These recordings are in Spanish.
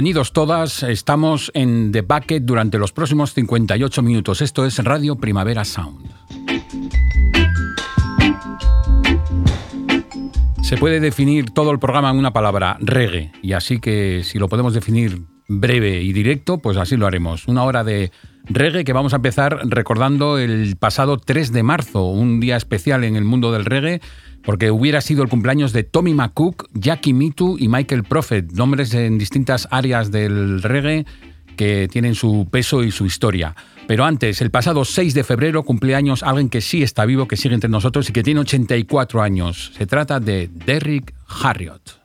Bienvenidos todas, estamos en The Bucket durante los próximos 58 minutos. Esto es Radio Primavera Sound. Se puede definir todo el programa en una palabra, reggae, y así que si lo podemos definir breve y directo, pues así lo haremos. Una hora de reggae que vamos a empezar recordando el pasado 3 de marzo, un día especial en el mundo del reggae porque hubiera sido el cumpleaños de Tommy McCook, Jackie Mitu y Michael Prophet, nombres en distintas áreas del reggae que tienen su peso y su historia. Pero antes, el pasado 6 de febrero, cumpleaños alguien que sí está vivo, que sigue entre nosotros y que tiene 84 años. Se trata de Derrick Harriott.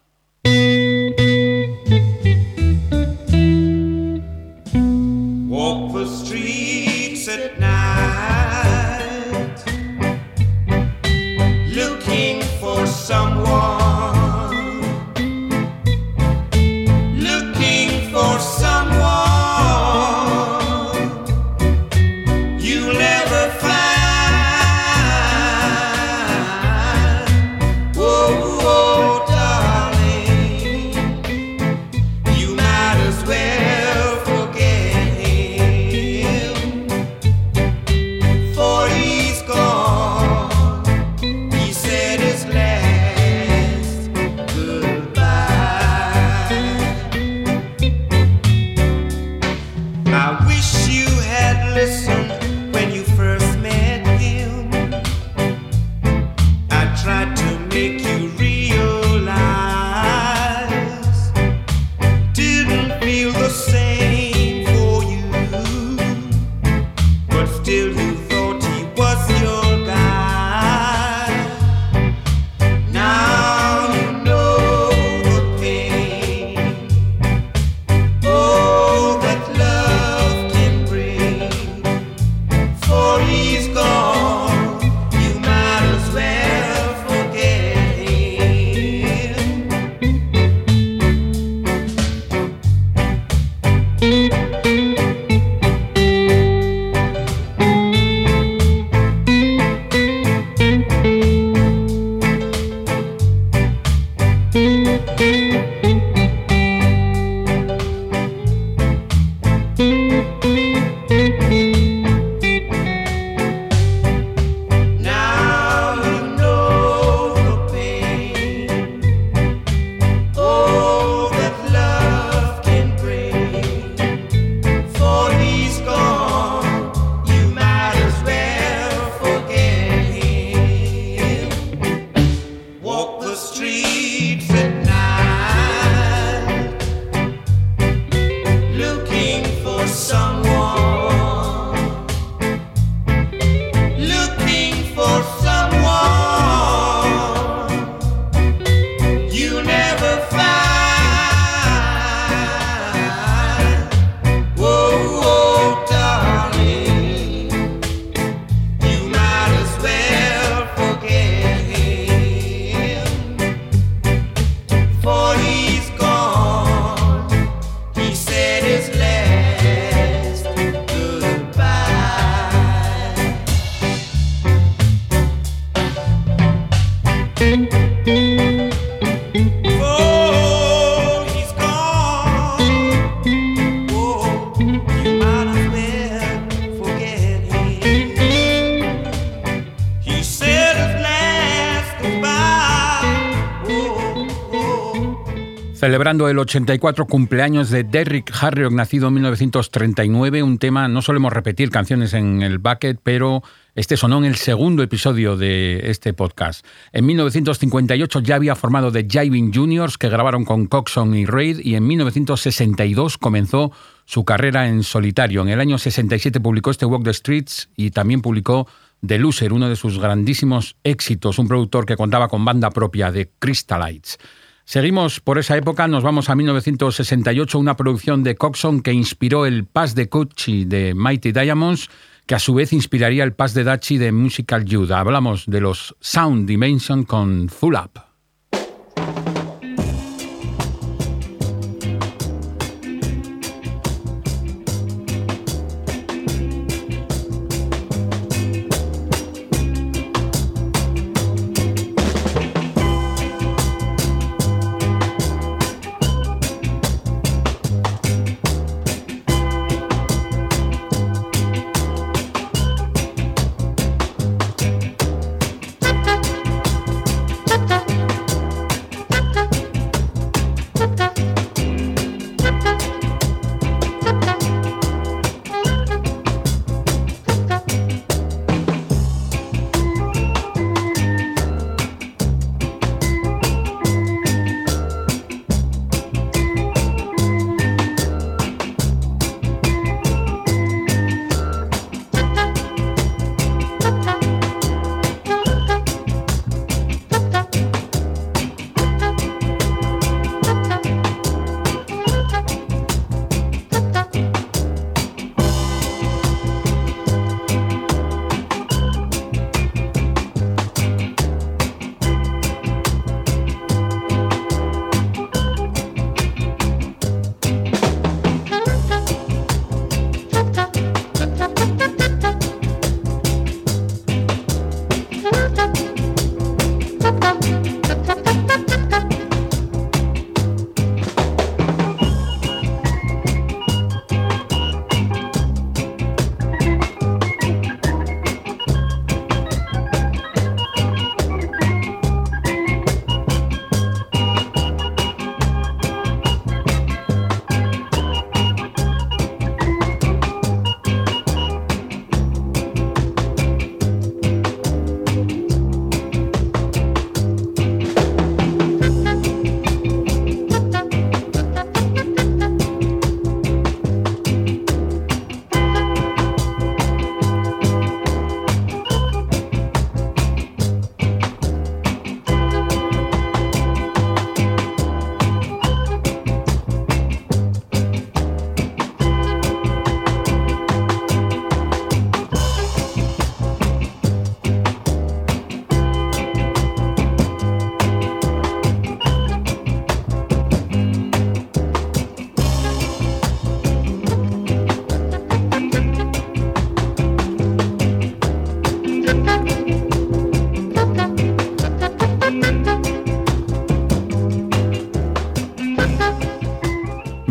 El 84 cumpleaños de Derrick Harriott, nacido en 1939. Un tema, no solemos repetir canciones en el bucket, pero este sonó en el segundo episodio de este podcast. En 1958 ya había formado The Jiving Juniors, que grabaron con Coxon y Reid, y en 1962 comenzó su carrera en solitario. En el año 67 publicó este Walk the Streets y también publicó The Loser, uno de sus grandísimos éxitos, un productor que contaba con banda propia de Crystallites. Seguimos por esa época, nos vamos a 1968, una producción de Coxon que inspiró el Pass de Cucci de Mighty Diamonds, que a su vez inspiraría el Pass de Dachi de Musical Youth. Hablamos de los Sound Dimension con Full Up.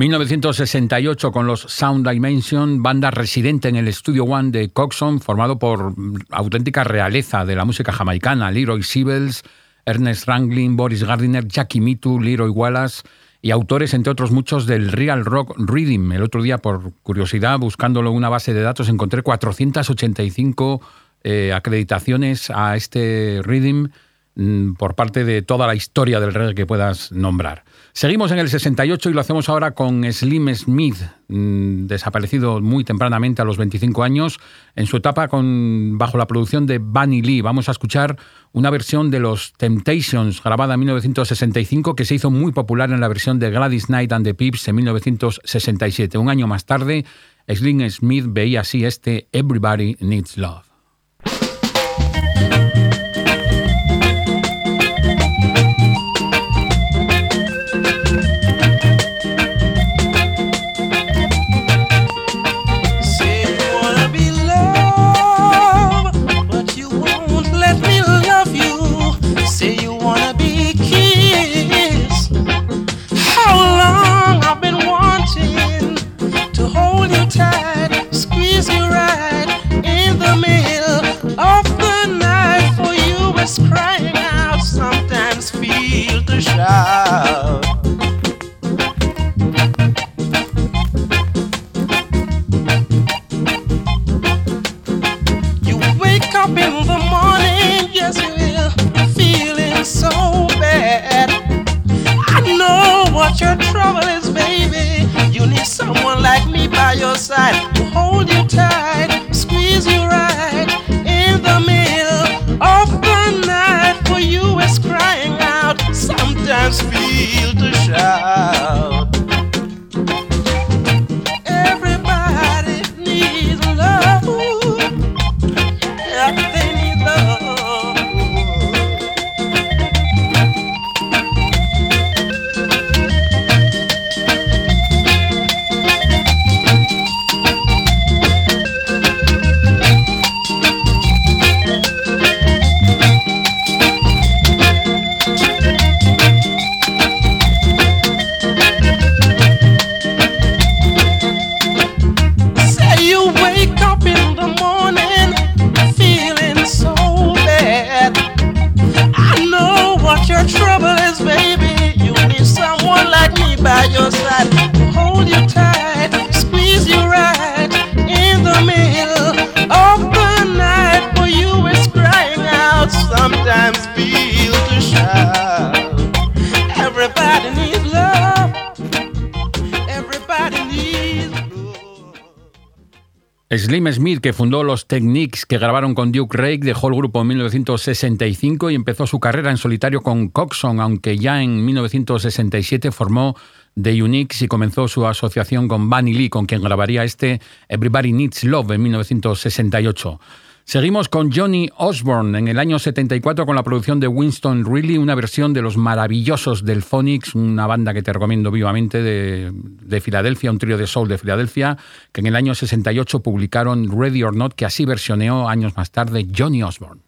1968 con los Sound Dimension, banda residente en el Studio One de Coxon, formado por auténtica realeza de la música jamaicana, Leroy Sibbles, Ernest Ranglin, Boris Gardiner, Jackie Mitu, Leroy Wallace y autores, entre otros muchos, del Real Rock Rhythm. El otro día, por curiosidad, buscándolo en una base de datos, encontré 485 eh, acreditaciones a este Rhythm mm, por parte de toda la historia del reggae que puedas nombrar. Seguimos en el 68 y lo hacemos ahora con Slim Smith, mm, desaparecido muy tempranamente a los 25 años, en su etapa con, bajo la producción de Bunny Lee. Vamos a escuchar una versión de los Temptations grabada en 1965 que se hizo muy popular en la versión de Gladys Knight and the Pips en 1967. Un año más tarde, Slim Smith veía así este Everybody Needs Love. Slim Smith, que fundó los Techniques que grabaron con Duke Rake, dejó el grupo en 1965 y empezó su carrera en solitario con Coxon, aunque ya en 1967 formó The Uniques y comenzó su asociación con Bunny Lee, con quien grabaría este Everybody Needs Love en 1968. Seguimos con Johnny Osborne en el año 74 con la producción de Winston Reilly, una versión de los maravillosos del Phonics, una banda que te recomiendo vivamente de, de, Filadelfia, un trío de soul de Filadelfia, que en el año 68 publicaron Ready or Not, que así versioneó años más tarde Johnny Osborne.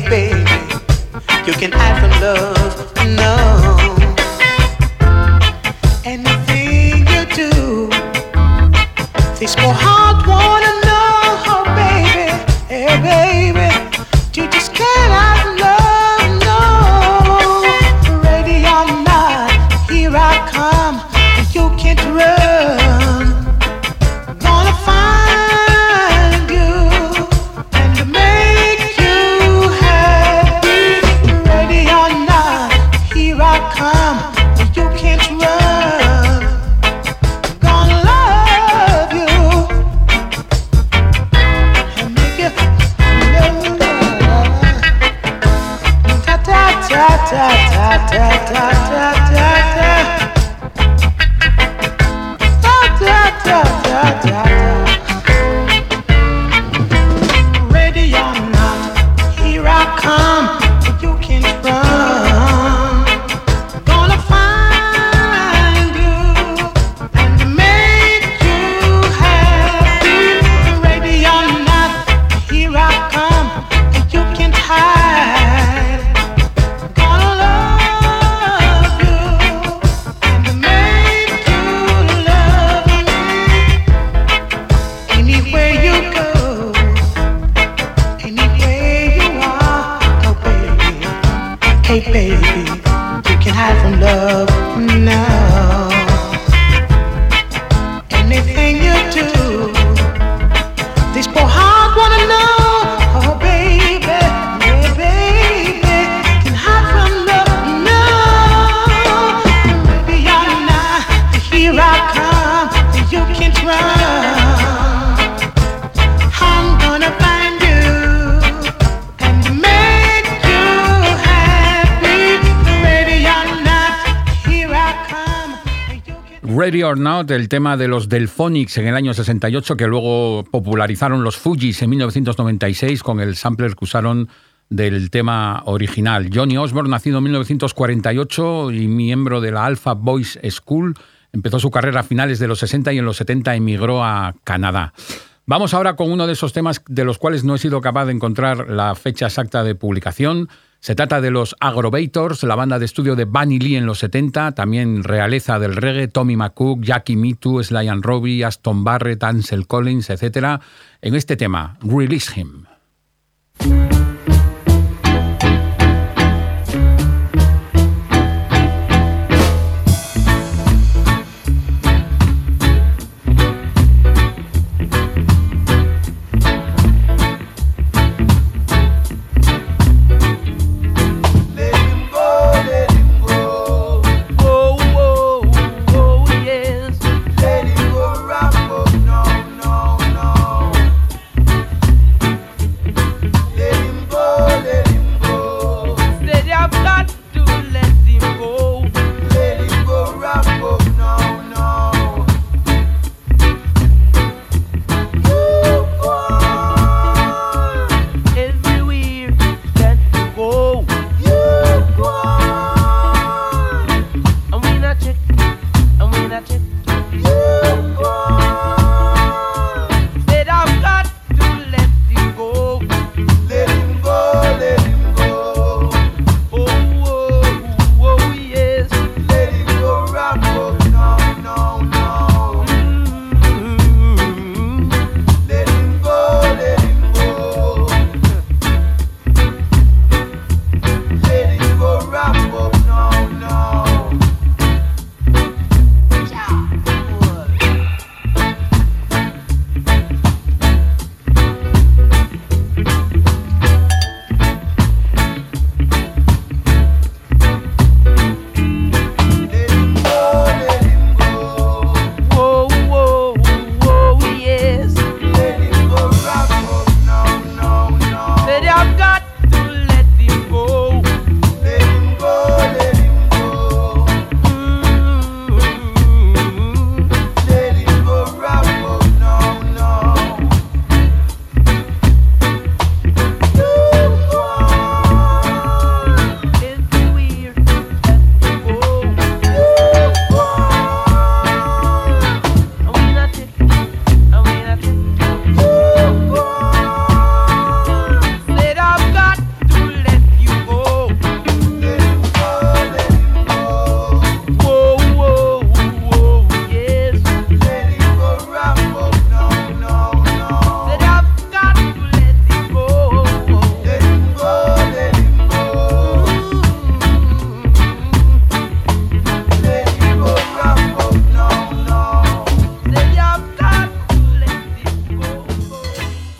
hey baby, you can have a love, no. Anything you do, this more hard one. El tema de los Delphonics en el año 68, que luego popularizaron los Fujis en 1996 con el sampler que usaron del tema original. Johnny Osborne, nacido en 1948 y miembro de la Alpha Boys School, empezó su carrera a finales de los 60 y en los 70 emigró a Canadá. Vamos ahora con uno de esos temas de los cuales no he sido capaz de encontrar la fecha exacta de publicación. Se trata de los Agrovators, la banda de estudio de Bunny Lee en los 70, también realeza del reggae, Tommy McCook, Jackie Mitu, Sly and Robbie, Aston Barrett, Ansel Collins, etc. En este tema, Release Him. subject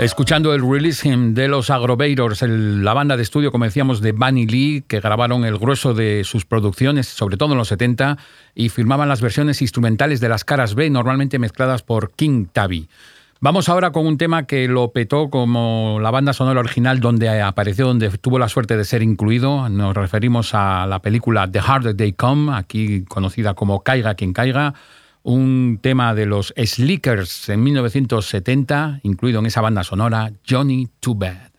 escuchando el Release Him de los Agroveiros, la banda de estudio, como decíamos, de Bunny Lee, que grabaron el grueso de sus producciones, sobre todo en los 70, y firmaban las versiones instrumentales de las caras B, normalmente mezcladas por King Tabby. Vamos ahora con un tema que lo petó como la banda sonora original donde apareció, donde tuvo la suerte de ser incluido. Nos referimos a la película The Harder They Come, aquí conocida como Caiga quien caiga un tema de los Slickers en 1970, incluido en esa banda sonora, Johnny Too Bad.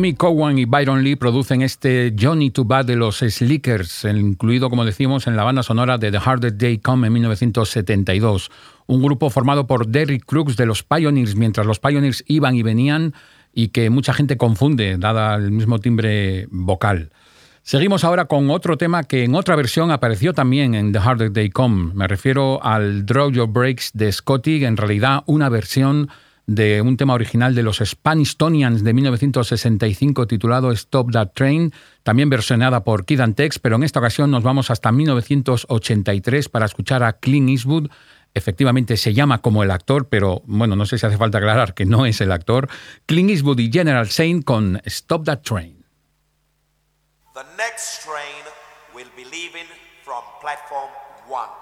Tommy Cowan y Byron Lee producen este Johnny to Bad de los Slickers, incluido, como decimos, en la banda sonora de The Hardest Day Come en 1972. Un grupo formado por Derrick Crooks de los Pioneers, mientras los Pioneers iban y venían y que mucha gente confunde, dada el mismo timbre vocal. Seguimos ahora con otro tema que en otra versión apareció también en The Hardest Day Come. Me refiero al Draw Your Breaks de Scotty, en realidad una versión de un tema original de los Spanish Tonians de 1965 titulado Stop That Train, también versionada por Kid and Tex, pero en esta ocasión nos vamos hasta 1983 para escuchar a Clint Eastwood efectivamente se llama como el actor, pero bueno, no sé si hace falta aclarar que no es el actor, Clint Eastwood y General Saint con Stop That Train. The next train will be leaving from platform 1.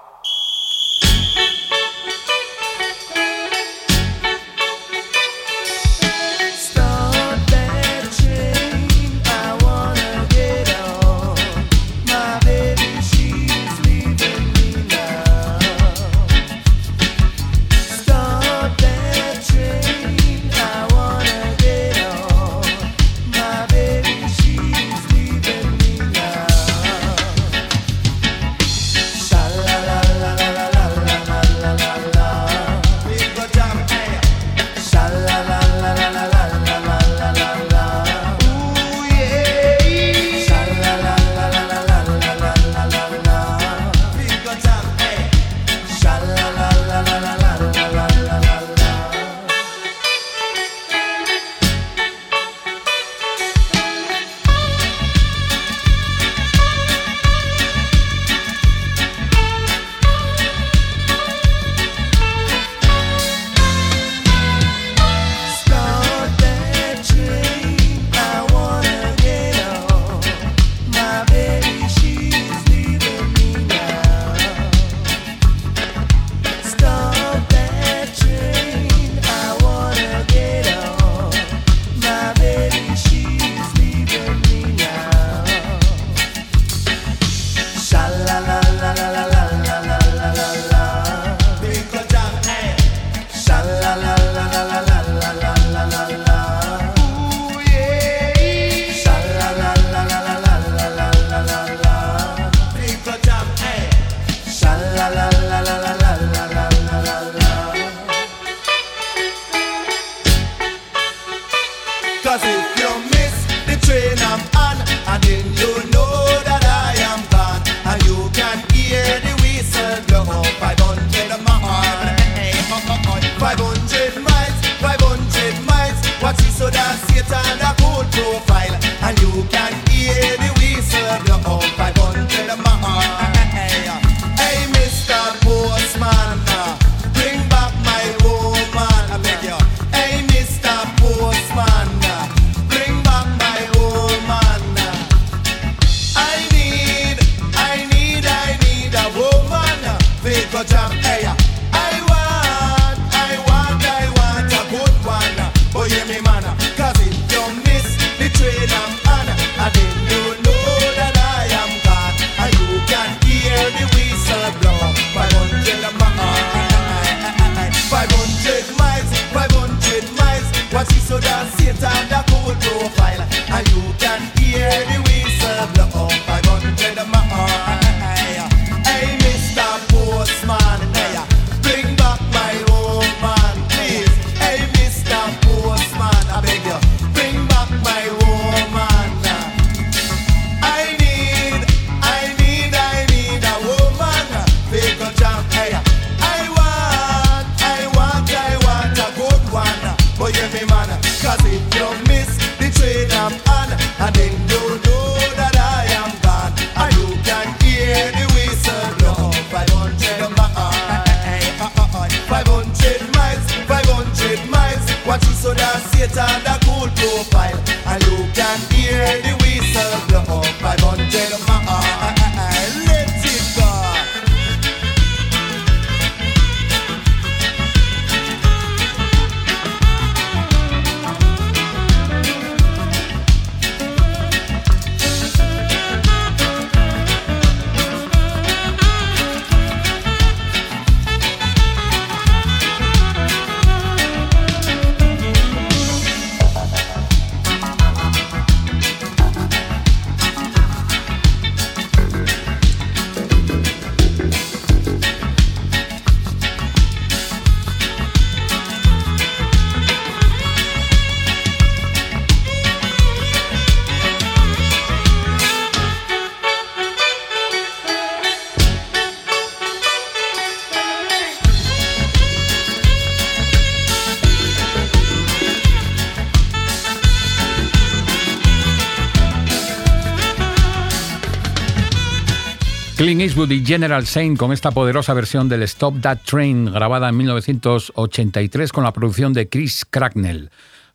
Clint y General Saint con esta poderosa versión del Stop That Train grabada en 1983 con la producción de Chris Cracknell.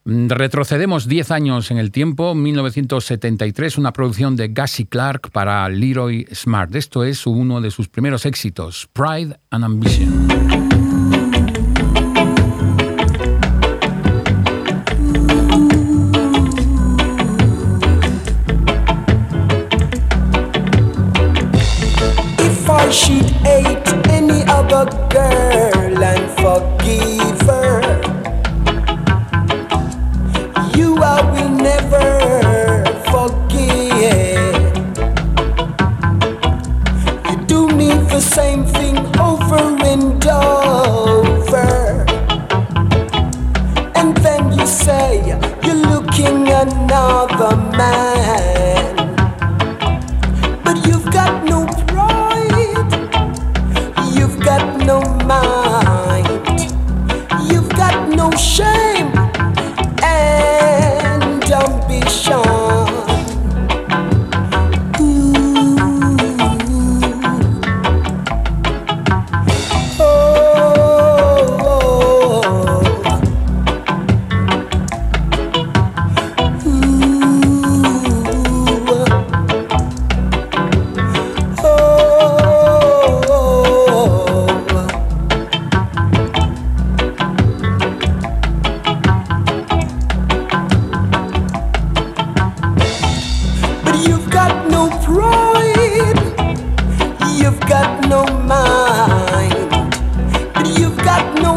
Mm, retrocedemos 10 años en el tiempo, 1973, una producción de Gussie Clark para Leroy Smart. Esto es uno de sus primeros éxitos, Pride and Ambition.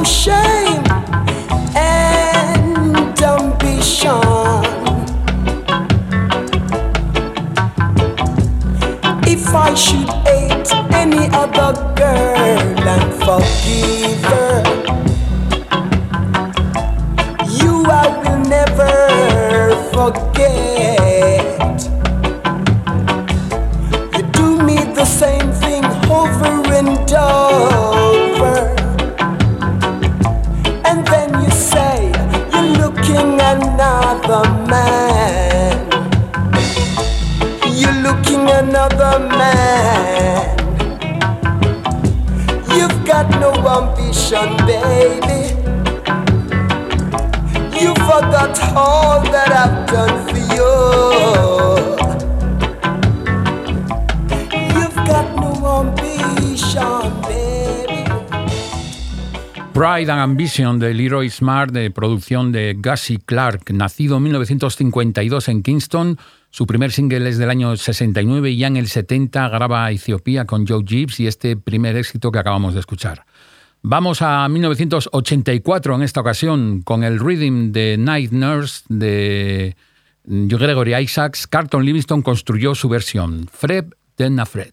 shame. De Leroy Smart de producción de Gussie Clark, nacido en 1952 en Kingston. Su primer single es del año 69 y ya en el 70 graba Etiopía con Joe Gibbs y este primer éxito que acabamos de escuchar. Vamos a 1984 en esta ocasión con el rhythm de Night Nurse de Gregory Isaacs. Carlton Livingston construyó su versión, Fred then Fred.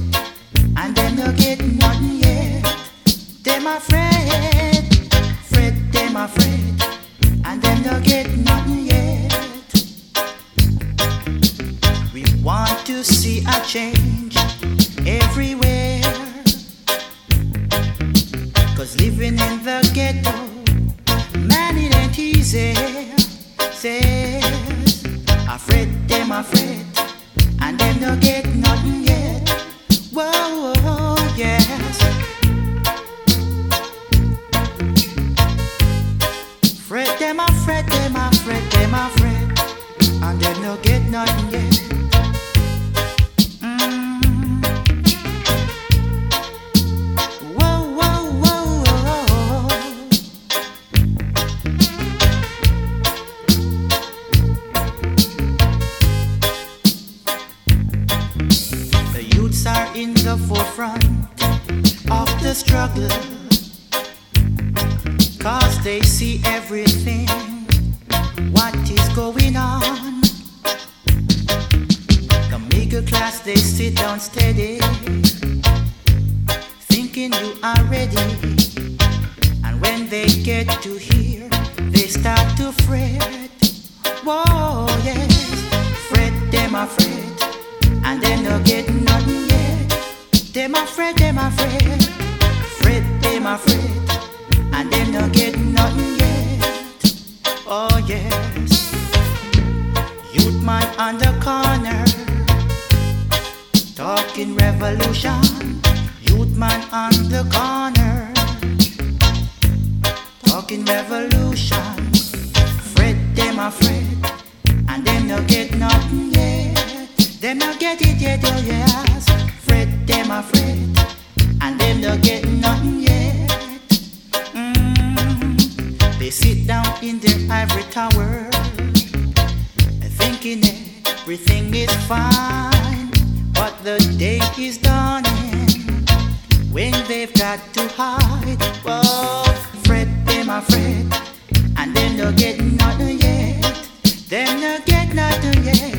And them no get nothing yet. Them afraid, fret them afraid, and them no get nothing yet. We want to see a change everywhere. Cause living in the ghetto, man, it ain't easy. Says, afraid them afraid, man on the corner, talking revolution. Youth man on the corner, talking revolution. Fred them afraid, and them no get nothing yet. Them no get it yet, oh yes. Fred them afraid, and them no get nothing yet. Mm. They sit down in their ivory tower, thinking everything is fine, but the day is dawning when they've got to hide. Oh, fret them afraid, and them no get nothing yet. Them no get nothing yet.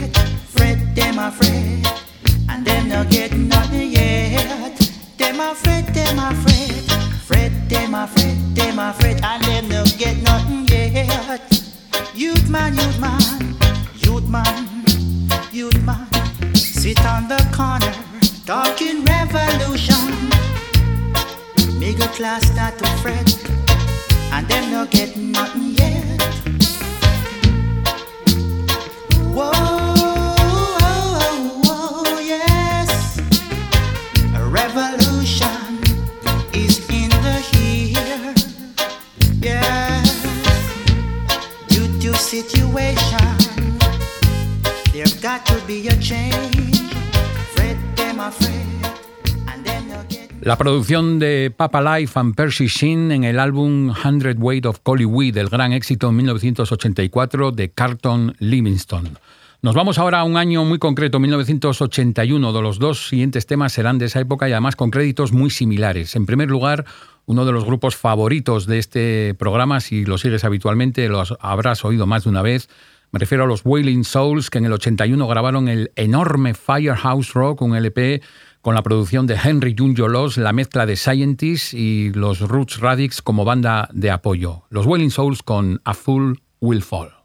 Class start to fret, and them no get La producción de Papa Life and Percy Sheen en el álbum Hundred Weight of Collyweed, el gran éxito en 1984 de Carlton Livingston. Nos vamos ahora a un año muy concreto, 1981. De los dos siguientes temas serán de esa época y además con créditos muy similares. En primer lugar, uno de los grupos favoritos de este programa, si lo sigues habitualmente, los habrás oído más de una vez. Me refiero a los Wailing Souls, que en el 81 grabaron el enorme Firehouse Rock, un LP con la producción de Henry Junjo Loss, la mezcla de Scientists y los Roots Radix como banda de apoyo. Los Wailing Souls con A Fool Will Fall.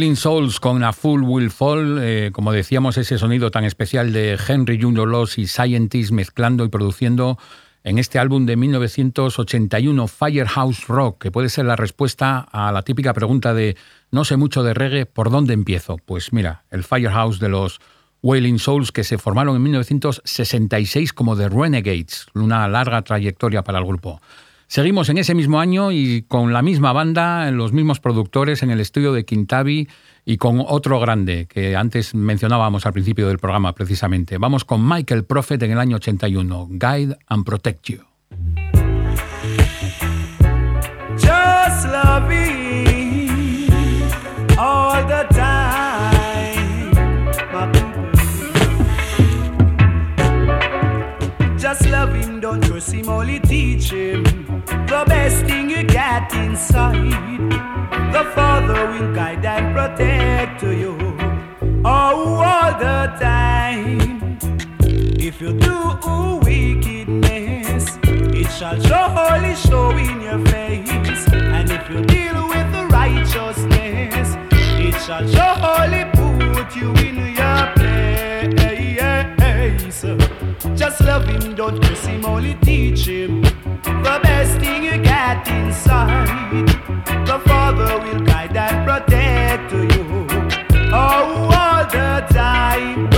Wailing Souls con A Full Will Fall, eh, como decíamos, ese sonido tan especial de Henry Junior Loss y Scientist mezclando y produciendo en este álbum de 1981, Firehouse Rock, que puede ser la respuesta a la típica pregunta de no sé mucho de reggae, ¿por dónde empiezo? Pues mira, el Firehouse de los Wailing Souls que se formaron en 1966 como The Renegades, una larga trayectoria para el grupo. Seguimos en ese mismo año y con la misma banda, los mismos productores en el estudio de Quintavi y con otro grande que antes mencionábamos al principio del programa precisamente. Vamos con Michael Prophet en el año 81, Guide and Protect You. The time, the best thing you get inside. The Father will guide and protect you oh, all the time. If you do wickedness, it shall surely show in your face. And if you deal with the righteousness, it shall surely put you in Just love him, don't curse him, only teach him the best thing you got inside. The Father will guide and protect you. Oh, all the time,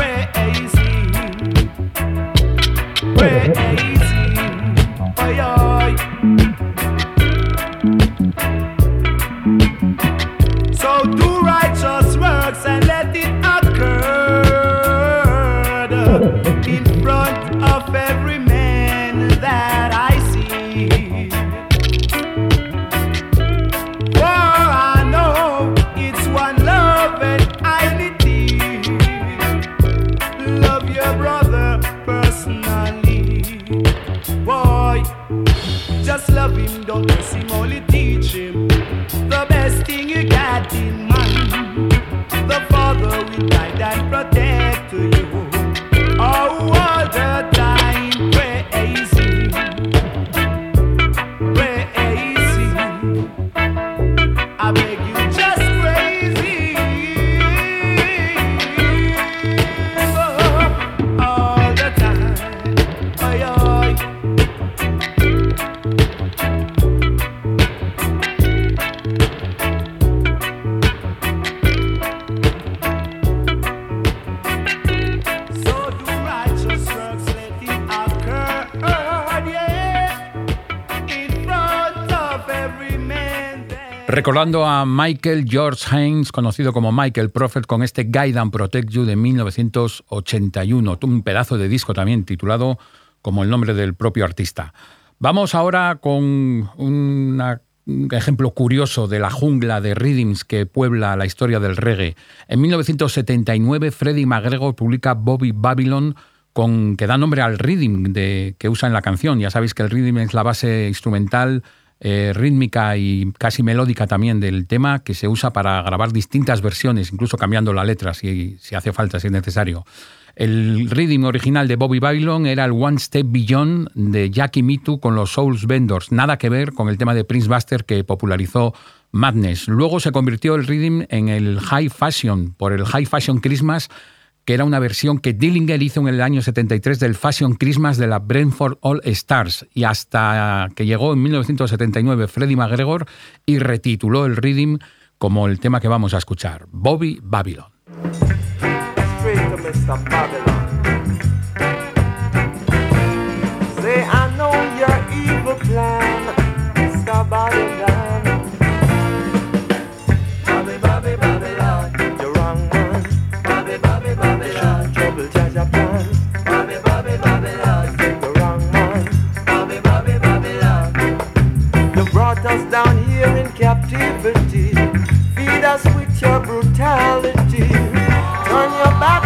Recordando a Michael George Haynes, conocido como Michael Prophet, con este Guide and Protect You de 1981, un pedazo de disco también titulado como el nombre del propio artista. Vamos ahora con un ejemplo curioso de la jungla de rhythms que puebla la historia del reggae. En 1979, Freddie McGregor publica Bobby Babylon con, que da nombre al rhythm de, que usa en la canción. Ya sabéis que el rhythm es la base instrumental, eh, rítmica y casi melódica también del tema que se usa para grabar distintas versiones, incluso cambiando la letra si, hace falta, si es necesario. El rhythm original de Bobby Babylon era el One Step Beyond de Jackie Mitu con los Souls Vendors, nada que ver con el tema de Prince Buster que popularizó Madness. Luego se convirtió el rhythm en el High Fashion, por el High Fashion Christmas, que era una versión que Dillinger hizo en el año 73 del Fashion Christmas de la Brentford All Stars, y hasta que llegó en 1979 Freddie McGregor y retituló el rhythm como el tema que vamos a escuchar, Bobby Babylon. Down here in captivity. Feed us with your brutality. Turn your back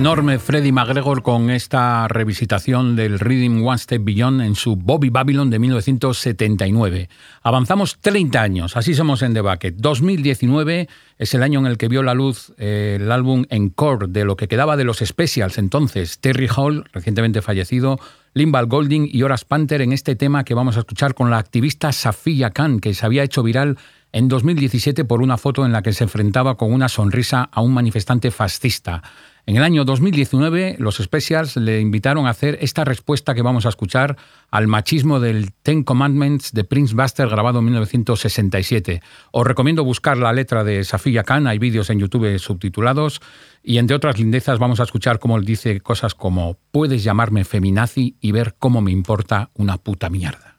Enorme Freddie McGregor con esta revisitación del Rhythm One Step Beyond en su Bobby Babylon de 1979. Avanzamos 30 años, así somos en The Bucket. 2019 es el año en el que vio la luz eh, el álbum Encore de lo que quedaba de los Specials entonces, Terry Hall, recientemente fallecido, Limbal Golding y Horace Panther en este tema que vamos a escuchar con la activista Safiya Khan, que se había hecho viral en 2017 por una foto en la que se enfrentaba con una sonrisa a un manifestante fascista. En el año 2019, los Specials le invitaron a hacer esta respuesta que vamos a escuchar al machismo del Ten Commandments de Prince Buster grabado en 1967. Os recomiendo buscar la letra de Safiya Khan, hay vídeos en YouTube subtitulados, y entre otras lindezas vamos a escuchar cómo él dice cosas como puedes llamarme feminazi y ver cómo me importa una puta mierda.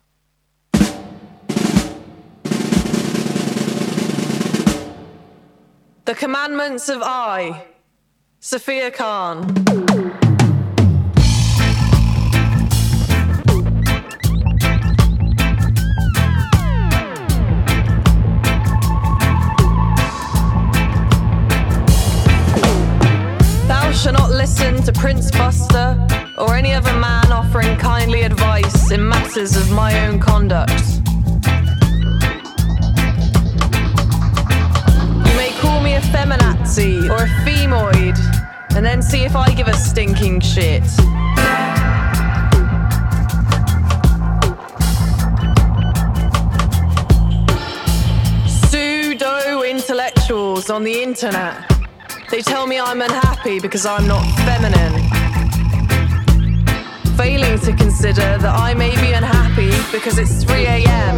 The Commandments of I, Sophia Khan. Thou shalt not listen to Prince Buster or any other man offering kindly advice in matters of my own conduct. May call me a feminazi or a femoid, and then see if I give a stinking shit. Pseudo intellectuals on the internet. They tell me I'm unhappy because I'm not feminine. Failing to consider that I may be unhappy because it's 3 a.m.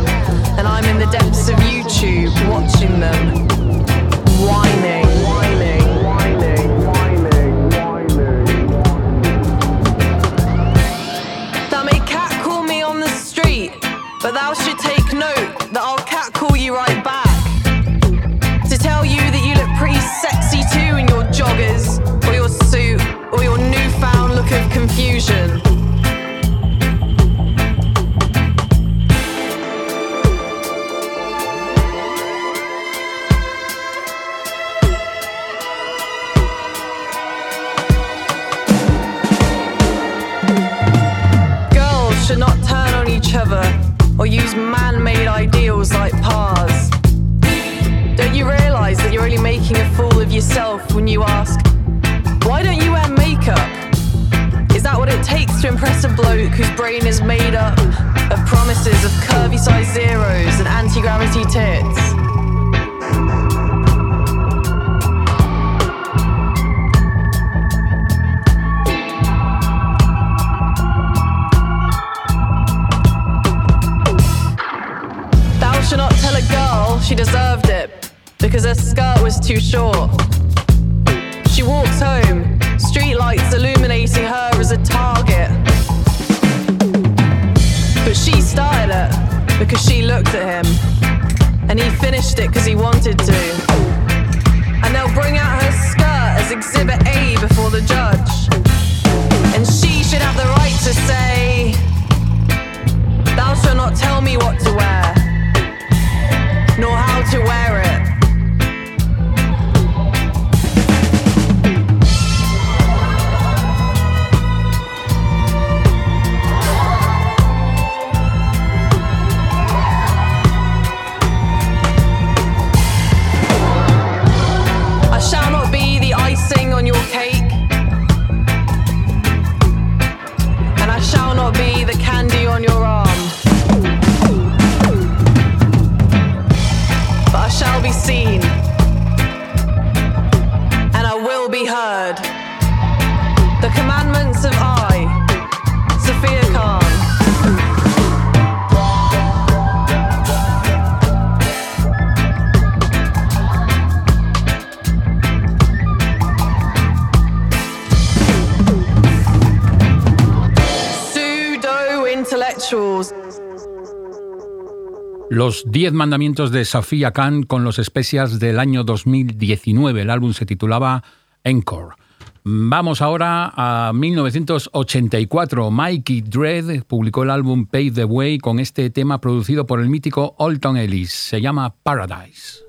and I'm in the depths of YouTube watching them Los 10 mandamientos de Safia Khan con los especias del año 2019. El álbum se titulaba Encore. Vamos ahora a 1984. Mikey Dredd publicó el álbum Pave the Way con este tema producido por el mítico Alton Ellis. Se llama Paradise.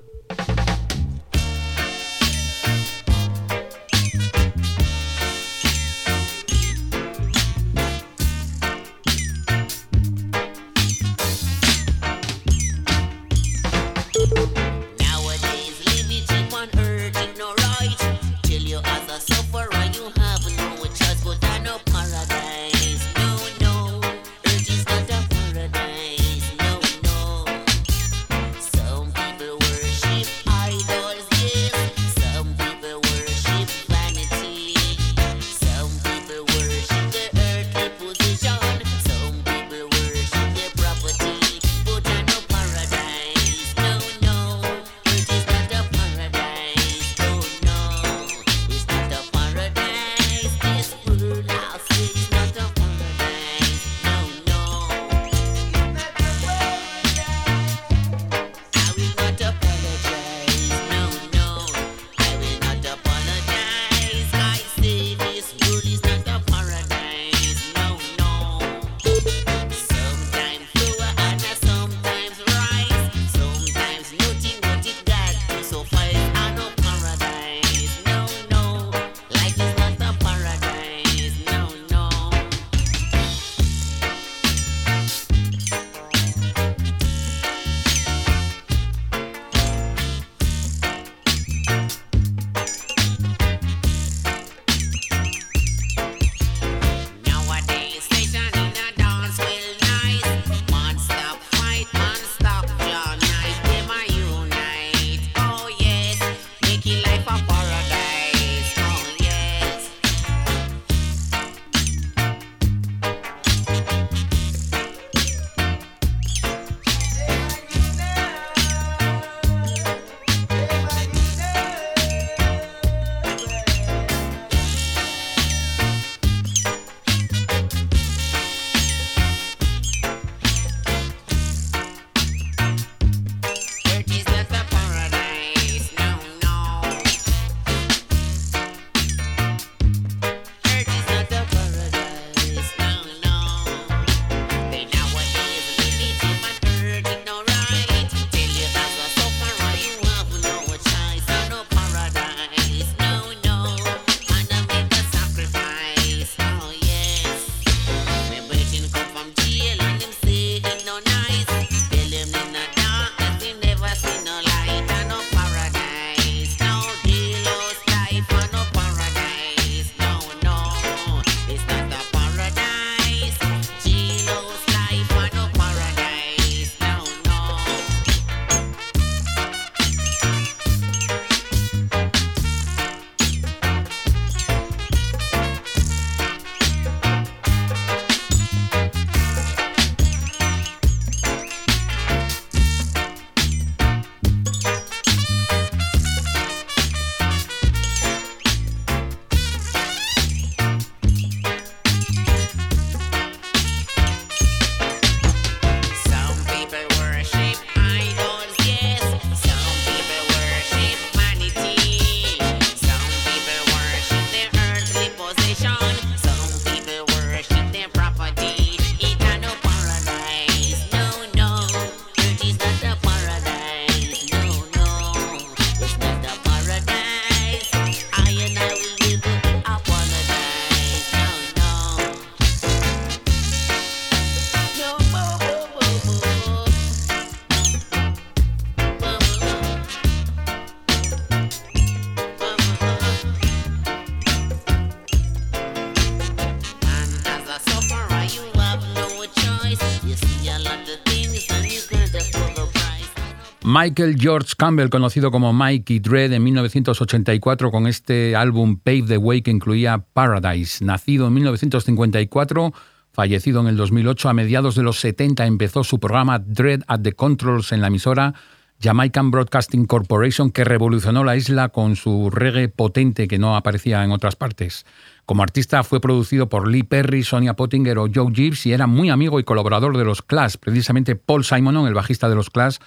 Michael George Campbell, conocido como Mikey Dread, en 1984 con este álbum Pave the Way que incluía Paradise. Nacido en 1954, fallecido en el 2008, a mediados de los 70 empezó su programa Dread at the Controls en la emisora Jamaican Broadcasting Corporation que revolucionó la isla con su reggae potente que no aparecía en otras partes. Como artista fue producido por Lee Perry, Sonia Pottinger o Joe Gibbs y era muy amigo y colaborador de los Clash. Precisamente Paul Simonon, el bajista de los Clash,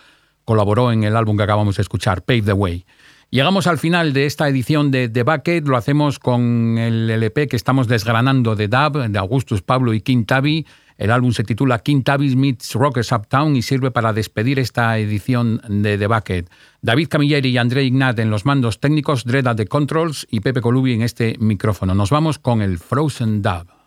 colaboró en el álbum que acabamos de escuchar, Pave the Way. Llegamos al final de esta edición de The Bucket, lo hacemos con el LP que estamos desgranando de Dub, de Augustus Pablo y King Tabby. El álbum se titula King Tabby's Meets Rockers Uptown y sirve para despedir esta edición de The Bucket. David Camilleri y André Ignat en los mandos técnicos, Dread at the Controls y Pepe Colubi en este micrófono. Nos vamos con el Frozen Dub.